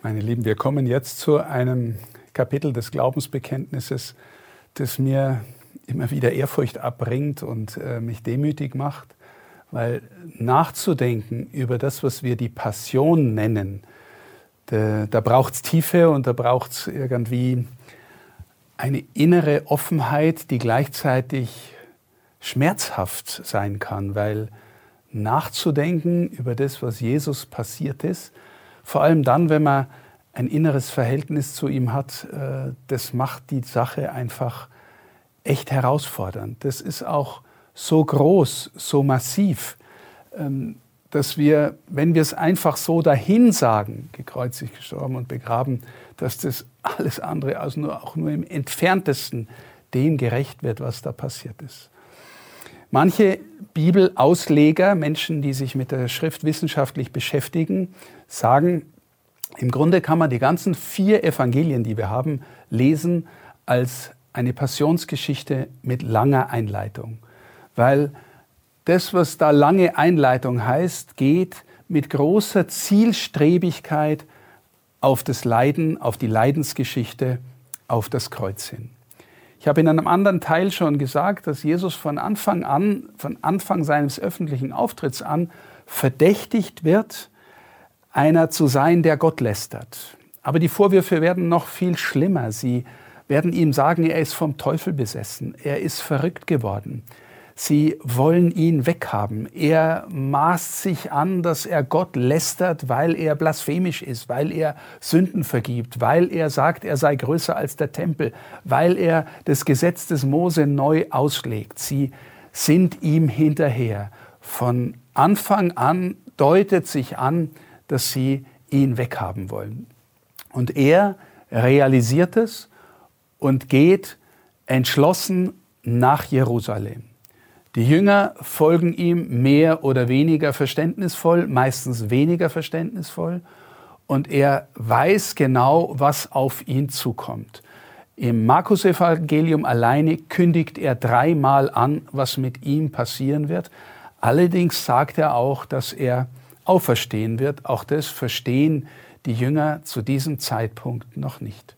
Meine Lieben, wir kommen jetzt zu einem Kapitel des Glaubensbekenntnisses, das mir immer wieder Ehrfurcht abbringt und äh, mich demütig macht, weil nachzudenken über das, was wir die Passion nennen, da, da braucht es Tiefe und da braucht es irgendwie eine innere Offenheit, die gleichzeitig schmerzhaft sein kann, weil nachzudenken über das, was Jesus passiert ist, vor allem dann, wenn man ein inneres Verhältnis zu ihm hat, äh, das macht die Sache einfach echt herausfordernd. Das ist auch so groß, so massiv, ähm, dass wir, wenn wir es einfach so dahin sagen, gekreuzigt, gestorben und begraben, dass das alles andere als nur, auch nur im entferntesten dem gerecht wird, was da passiert ist. Manche Bibelausleger, Menschen, die sich mit der Schrift wissenschaftlich beschäftigen, sagen, im Grunde kann man die ganzen vier Evangelien, die wir haben, lesen als eine Passionsgeschichte mit langer Einleitung. Weil das, was da lange Einleitung heißt, geht mit großer Zielstrebigkeit auf das Leiden, auf die Leidensgeschichte, auf das Kreuz hin. Ich habe in einem anderen Teil schon gesagt, dass Jesus von Anfang an, von Anfang seines öffentlichen Auftritts an, verdächtigt wird, einer zu sein, der Gott lästert. Aber die Vorwürfe werden noch viel schlimmer. Sie werden ihm sagen, er ist vom Teufel besessen, er ist verrückt geworden. Sie wollen ihn weghaben. Er maßt sich an, dass er Gott lästert, weil er blasphemisch ist, weil er Sünden vergibt, weil er sagt, er sei größer als der Tempel, weil er das Gesetz des Mose neu ausschlägt. Sie sind ihm hinterher. Von Anfang an deutet sich an, dass sie ihn weghaben wollen. Und er realisiert es und geht entschlossen nach Jerusalem. Die Jünger folgen ihm mehr oder weniger verständnisvoll, meistens weniger verständnisvoll. Und er weiß genau, was auf ihn zukommt. Im Markus-Evangelium alleine kündigt er dreimal an, was mit ihm passieren wird. Allerdings sagt er auch, dass er auferstehen wird. Auch das verstehen die Jünger zu diesem Zeitpunkt noch nicht.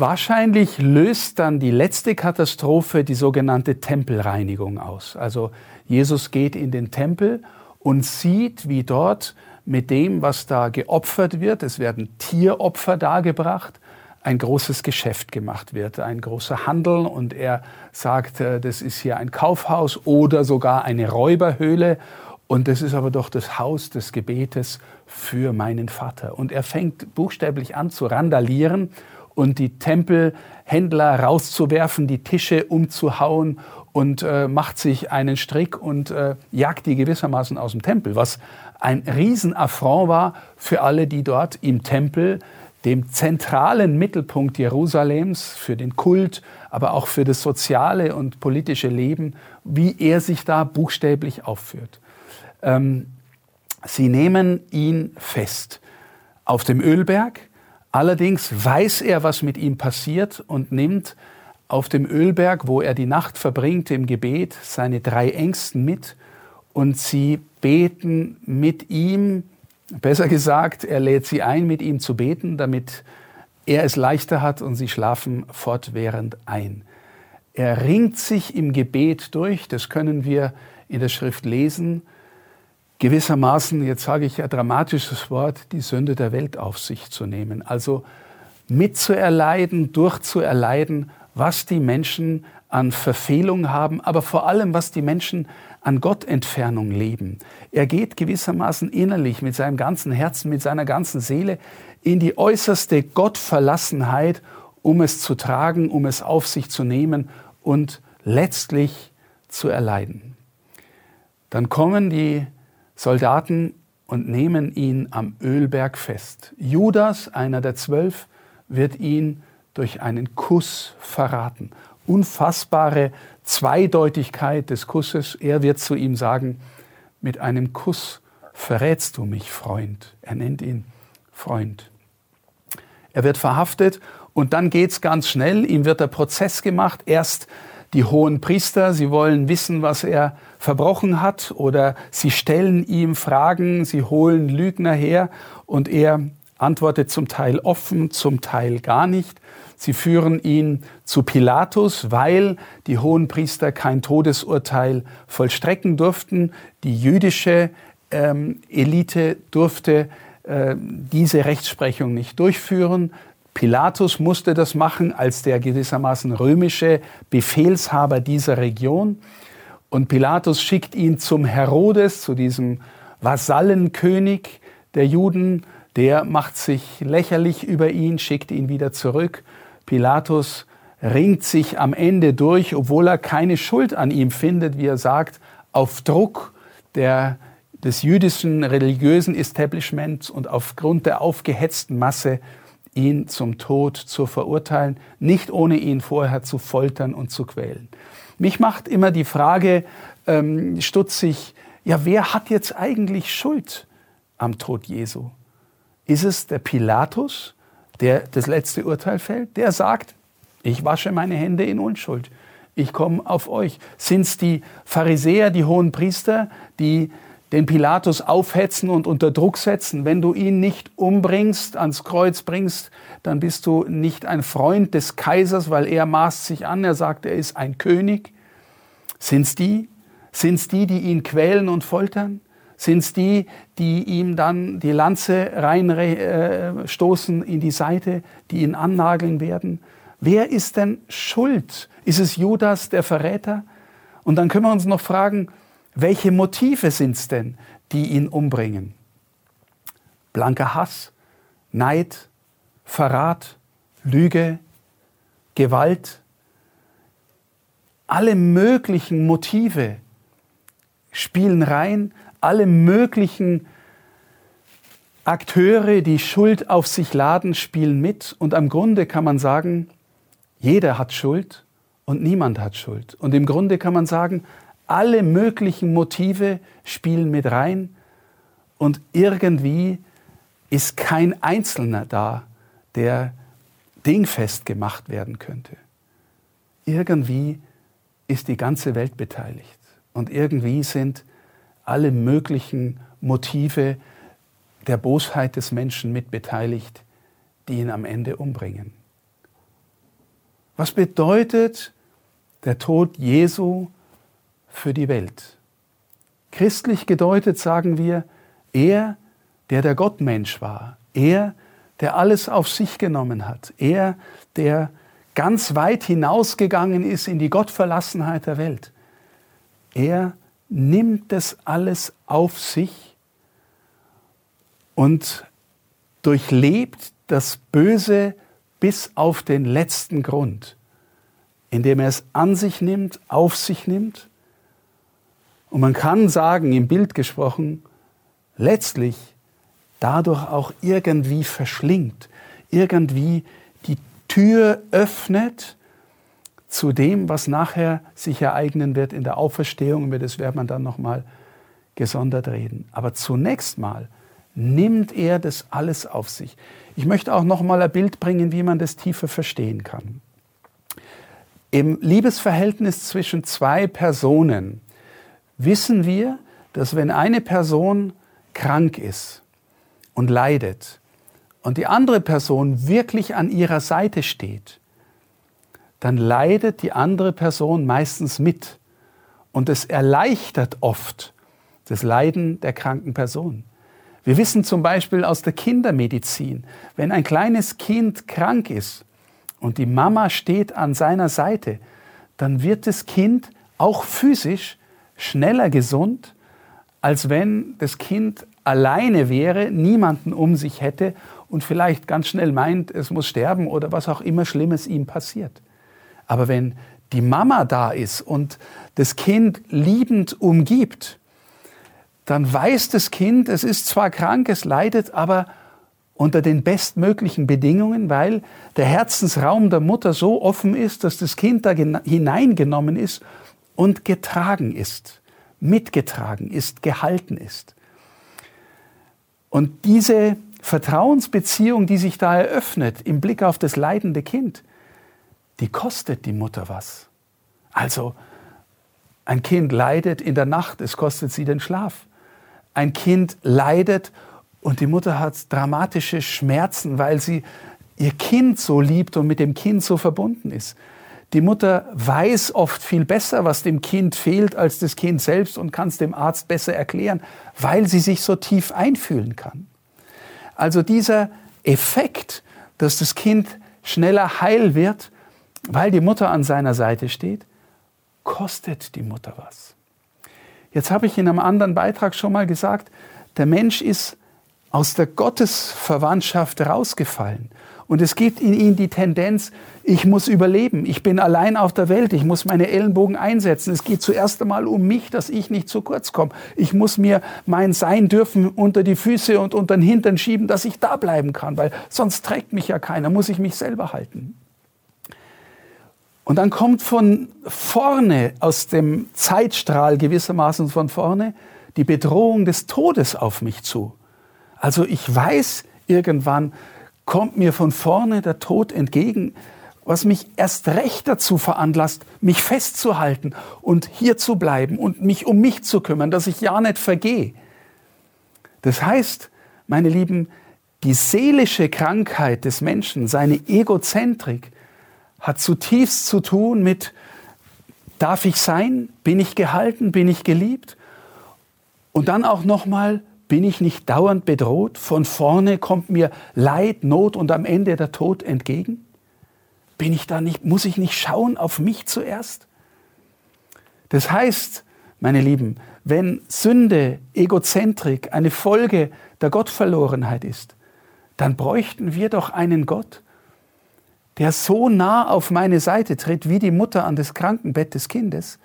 Wahrscheinlich löst dann die letzte Katastrophe die sogenannte Tempelreinigung aus. Also Jesus geht in den Tempel und sieht, wie dort mit dem, was da geopfert wird, es werden Tieropfer dargebracht, ein großes Geschäft gemacht wird, ein großer Handel und er sagt, äh, das ist hier ein Kaufhaus oder sogar eine Räuberhöhle und das ist aber doch das Haus des Gebetes für meinen Vater. Und er fängt buchstäblich an zu randalieren und die Tempelhändler rauszuwerfen, die Tische umzuhauen und äh, macht sich einen Strick und äh, jagt die gewissermaßen aus dem Tempel, was ein Riesenaffront war für alle, die dort im Tempel, dem zentralen Mittelpunkt Jerusalems, für den Kult, aber auch für das soziale und politische Leben, wie er sich da buchstäblich aufführt. Ähm, sie nehmen ihn fest auf dem Ölberg. Allerdings weiß er, was mit ihm passiert und nimmt auf dem Ölberg, wo er die Nacht verbringt im Gebet, seine drei Ängsten mit. Und sie beten mit ihm, besser gesagt, er lädt sie ein, mit ihm zu beten, damit er es leichter hat und sie schlafen fortwährend ein. Er ringt sich im Gebet durch, das können wir in der Schrift lesen, gewissermaßen, jetzt sage ich ein dramatisches Wort, die Sünde der Welt auf sich zu nehmen. Also mitzuerleiden, durchzuerleiden, was die Menschen an Verfehlung haben, aber vor allem, was die Menschen an Gottentfernung leben. Er geht gewissermaßen innerlich mit seinem ganzen Herzen, mit seiner ganzen Seele in die äußerste Gottverlassenheit, um es zu tragen, um es auf sich zu nehmen und letztlich zu erleiden. Dann kommen die Soldaten und nehmen ihn am Ölberg fest. Judas, einer der zwölf, wird ihn durch einen Kuss verraten. Unfassbare Zweideutigkeit des Kusses. Er wird zu ihm sagen, mit einem Kuss verrätst du mich, Freund. Er nennt ihn Freund. Er wird verhaftet und dann geht's ganz schnell. Ihm wird der Prozess gemacht. Erst die hohen Priester, sie wollen wissen, was er verbrochen hat oder sie stellen ihm Fragen, sie holen Lügner her und er antwortet zum Teil offen, zum Teil gar nicht. Sie führen ihn zu Pilatus, weil die Hohenpriester kein Todesurteil vollstrecken durften. Die jüdische ähm, Elite durfte äh, diese Rechtsprechung nicht durchführen. Pilatus musste das machen als der gewissermaßen römische Befehlshaber dieser Region. Und Pilatus schickt ihn zum Herodes, zu diesem Vasallenkönig der Juden. Der macht sich lächerlich über ihn, schickt ihn wieder zurück. Pilatus ringt sich am Ende durch, obwohl er keine Schuld an ihm findet, wie er sagt, auf Druck der, des jüdischen religiösen Establishments und aufgrund der aufgehetzten Masse ihn zum Tod zu verurteilen, nicht ohne ihn vorher zu foltern und zu quälen. Mich macht immer die Frage ähm, stutzig, ja, wer hat jetzt eigentlich Schuld am Tod Jesu? Ist es der Pilatus, der das letzte Urteil fällt? Der sagt, ich wasche meine Hände in Unschuld. Ich komme auf euch. Sind es die Pharisäer, die hohen Priester, die den Pilatus aufhetzen und unter Druck setzen. Wenn du ihn nicht umbringst, ans Kreuz bringst, dann bist du nicht ein Freund des Kaisers, weil er maßt sich an, er sagt, er ist ein König. Sind's die? Sind's die, die ihn quälen und foltern? Sind's die, die ihm dann die Lanze reinstoßen äh, in die Seite, die ihn annageln werden? Wer ist denn schuld? Ist es Judas, der Verräter? Und dann können wir uns noch fragen, welche Motive sind es denn, die ihn umbringen? Blanker Hass, Neid, Verrat, Lüge, Gewalt. Alle möglichen Motive spielen rein, alle möglichen Akteure, die Schuld auf sich laden, spielen mit. Und am Grunde kann man sagen, jeder hat Schuld und niemand hat Schuld. Und im Grunde kann man sagen, alle möglichen Motive spielen mit rein und irgendwie ist kein Einzelner da, der dingfest gemacht werden könnte. Irgendwie ist die ganze Welt beteiligt und irgendwie sind alle möglichen Motive der Bosheit des Menschen mitbeteiligt, die ihn am Ende umbringen. Was bedeutet der Tod Jesu für die Welt. Christlich gedeutet sagen wir, er, der der Gottmensch war, er, der alles auf sich genommen hat, er, der ganz weit hinausgegangen ist in die Gottverlassenheit der Welt, er nimmt das alles auf sich und durchlebt das Böse bis auf den letzten Grund, indem er es an sich nimmt, auf sich nimmt und man kann sagen, im Bild gesprochen, letztlich dadurch auch irgendwie verschlingt, irgendwie die Tür öffnet zu dem, was nachher sich ereignen wird in der Auferstehung. Über das wird man dann nochmal gesondert reden. Aber zunächst mal nimmt er das alles auf sich. Ich möchte auch nochmal ein Bild bringen, wie man das tiefer verstehen kann. Im Liebesverhältnis zwischen zwei Personen wissen wir, dass wenn eine Person krank ist und leidet und die andere Person wirklich an ihrer Seite steht, dann leidet die andere Person meistens mit. Und es erleichtert oft das Leiden der kranken Person. Wir wissen zum Beispiel aus der Kindermedizin, wenn ein kleines Kind krank ist und die Mama steht an seiner Seite, dann wird das Kind auch physisch schneller gesund, als wenn das Kind alleine wäre, niemanden um sich hätte und vielleicht ganz schnell meint, es muss sterben oder was auch immer Schlimmes ihm passiert. Aber wenn die Mama da ist und das Kind liebend umgibt, dann weiß das Kind, es ist zwar krank, es leidet, aber unter den bestmöglichen Bedingungen, weil der Herzensraum der Mutter so offen ist, dass das Kind da hineingenommen ist und getragen ist, mitgetragen ist, gehalten ist. Und diese Vertrauensbeziehung, die sich da eröffnet im Blick auf das leidende Kind, die kostet die Mutter was. Also ein Kind leidet in der Nacht, es kostet sie den Schlaf. Ein Kind leidet Und die Mutter hat dramatische Schmerzen, weil sie ihr Kind so liebt und mit dem Kind so verbunden ist. Die Mutter weiß oft viel besser, was dem Kind fehlt, als das Kind selbst und kann es dem Arzt besser erklären, weil sie sich so tief einfühlen kann. Also dieser Effekt, dass das Kind schneller heil wird, weil die Mutter an seiner Seite steht, kostet die Mutter was. Jetzt habe ich in einem anderen Beitrag schon mal gesagt, der Mensch ist aus der Gottesverwandtschaft rausgefallen. Und es gibt in ihm die Tendenz, ich muss überleben, ich bin allein auf der Welt, ich muss meine Ellenbogen einsetzen. Es geht zuerst einmal um mich, dass ich nicht zu kurz komme. Ich muss mir mein Sein dürfen unter die Füße und unter den Hintern schieben, dass ich da bleiben kann, weil sonst trägt mich ja keiner, muss ich mich selber halten. Und dann kommt von vorne, aus dem Zeitstrahl gewissermaßen von vorne, die Bedrohung des Todes auf mich zu. Also ich weiß irgendwann, kommt mir von vorne der Tod entgegen, was mich erst recht dazu veranlasst, mich festzuhalten und hier zu bleiben und mich um mich zu kümmern, dass ich ja nicht vergehe. Das heißt, meine Lieben, die seelische Krankheit des Menschen, seine Egozentrik, hat zutiefst zu tun mit, darf ich sein? Bin ich gehalten? Bin ich geliebt? Und dann auch nochmal, bin ich nicht dauernd bedroht? Von vorne kommt mir Leid, Not und am Ende der Tod entgegen? Bin ich da nicht, muss ich nicht schauen auf mich zuerst? Das heißt, meine Lieben, wenn Sünde, Egozentrik eine Folge der Gottverlorenheit ist, dann bräuchten wir doch einen Gott, der so nah auf meine Seite tritt wie die Mutter an das Krankenbett des Kindes,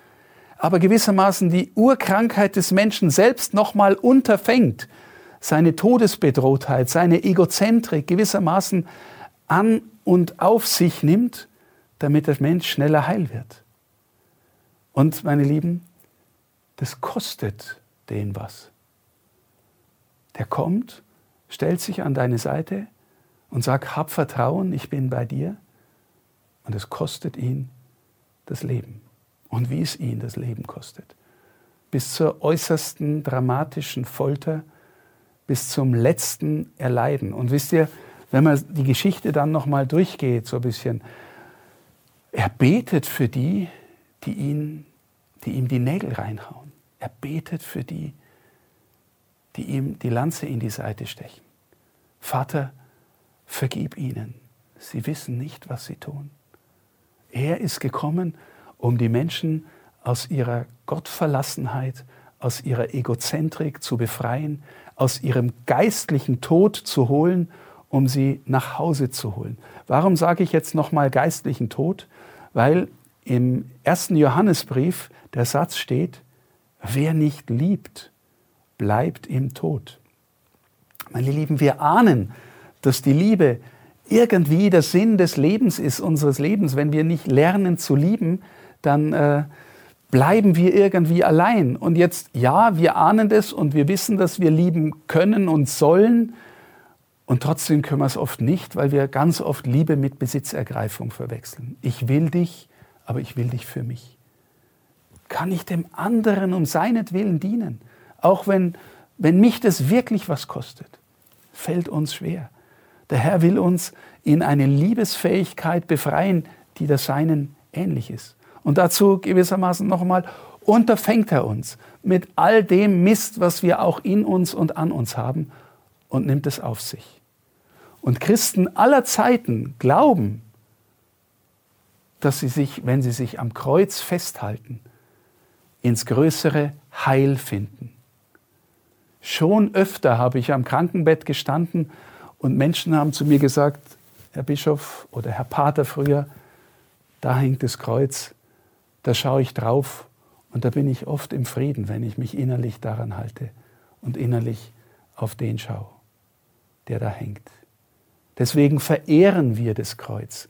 aber gewissermaßen die Urkrankheit des Menschen selbst nochmal unterfängt, seine Todesbedrohtheit, seine Egozentrik gewissermaßen an und auf sich nimmt, damit der Mensch schneller heil wird. Und meine Lieben, das kostet den was. Der kommt, stellt sich an deine Seite und sagt, hab Vertrauen, ich bin bei dir. Und es kostet ihn das Leben und wie es ihn das Leben kostet. Bis zur äußersten dramatischen Folter, bis zum letzten Erleiden. Und wisst ihr, wenn man die Geschichte dann nochmal durchgeht, so ein bisschen, er betet für die, die, ihn, die ihm die Nägel reinhauen. Er betet für die, die ihm die Lanze in die Seite stechen. Vater, vergib ihnen. Sie wissen nicht, was sie tun. Er ist gekommen, um die Menschen aus ihrer Gottverlassenheit, aus ihrer Egozentrik zu befreien, aus ihrem geistlichen Tod zu holen, um sie nach Hause zu holen. Warum sage ich jetzt nochmal geistlichen Tod? Weil im ersten Johannesbrief der Satz steht, wer nicht liebt, bleibt im Tod. Meine Lieben, wir ahnen, dass die Liebe irgendwie der Sinn des Lebens ist, unseres Lebens. Wenn wir nicht lernen zu lieben, dann äh, bleiben wir irgendwie allein. Und jetzt, ja, wir ahnen das und wir wissen, dass wir lieben können und sollen. Und trotzdem können wir es oft nicht, weil wir ganz oft Liebe mit Besitzergreifung verwechseln. Ich will dich, aber ich will dich für mich. Kann ich dem anderen um seinetwillen dienen? Auch wenn, wenn mich das wirklich was kostet, fällt uns schwer. Der Herr will uns in eine Liebesfähigkeit befreien, die der Seinen ähnlich ist. Und dazu gewissermaßen nochmal unterfängt er uns mit all dem Mist, was wir auch in uns und an uns haben und nimmt es auf sich. Und Christen aller Zeiten glauben, dass sie sich, wenn sie sich am Kreuz festhalten, ins größere Heil finden. Schon öfter habe ich am Krankenbett gestanden und Menschen haben zu mir gesagt, Herr Bischof oder Herr Pater früher, da hängt das Kreuz, da schaue ich drauf und da bin ich oft im Frieden, wenn ich mich innerlich daran halte und innerlich auf den schaue, der da hängt. Deswegen verehren wir das Kreuz.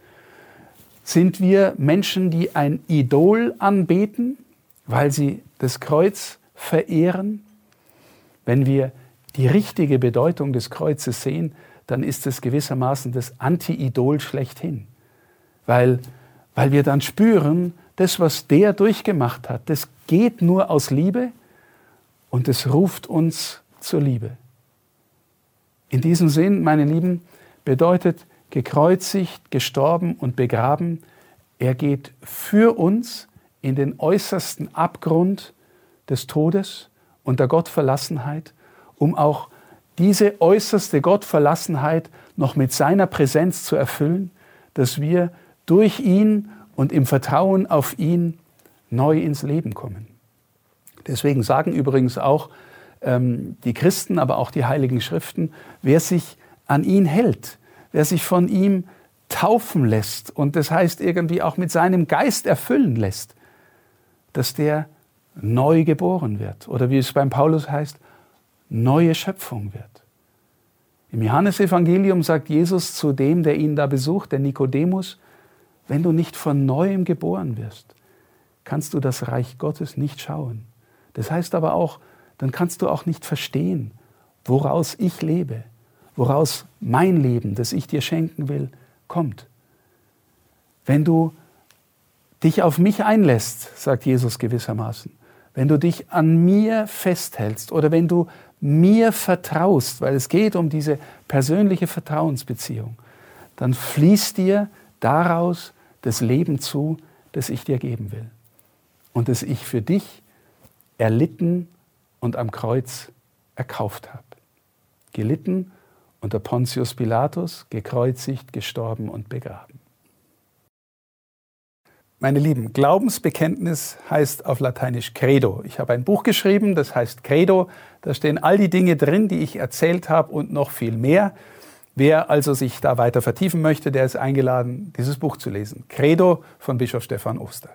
Sind wir Menschen, die ein Idol anbeten, weil sie das Kreuz verehren? Wenn wir die richtige Bedeutung des Kreuzes sehen, dann ist es gewissermaßen das Anti-Idol schlechthin. Weil, weil wir dann spüren, das, was der durchgemacht hat, das geht nur aus Liebe und es ruft uns zur Liebe. In diesem Sinn, meine Lieben, bedeutet gekreuzigt, gestorben und begraben, er geht für uns in den äußersten Abgrund des Todes und der Gottverlassenheit, um auch diese äußerste Gottverlassenheit noch mit seiner Präsenz zu erfüllen, dass wir durch ihn und im Vertrauen auf ihn neu ins Leben kommen. Deswegen sagen übrigens auch ähm, die Christen, aber auch die Heiligen Schriften, wer sich an ihn hält, wer sich von ihm taufen lässt und das heißt irgendwie auch mit seinem Geist erfüllen lässt, dass der neu geboren wird. Oder wie es beim Paulus heißt, neue Schöpfung wird. Im Johannesevangelium sagt Jesus zu dem, der ihn da besucht, der Nikodemus, wenn du nicht von neuem geboren wirst, kannst du das Reich Gottes nicht schauen. Das heißt aber auch, dann kannst du auch nicht verstehen, woraus ich lebe, woraus mein Leben, das ich dir schenken will, kommt. Wenn du dich auf mich einlässt, sagt Jesus gewissermaßen, wenn du dich an mir festhältst oder wenn du mir vertraust, weil es geht um diese persönliche Vertrauensbeziehung, dann fließt dir daraus das Leben zu, das ich dir geben will und das ich für dich erlitten und am Kreuz erkauft habe. Gelitten unter Pontius Pilatus, gekreuzigt, gestorben und begraben. Meine Lieben, Glaubensbekenntnis heißt auf Lateinisch Credo. Ich habe ein Buch geschrieben, das heißt Credo. Da stehen all die Dinge drin, die ich erzählt habe und noch viel mehr. Wer also sich da weiter vertiefen möchte, der ist eingeladen, dieses Buch zu lesen. Credo von Bischof Stefan Oster.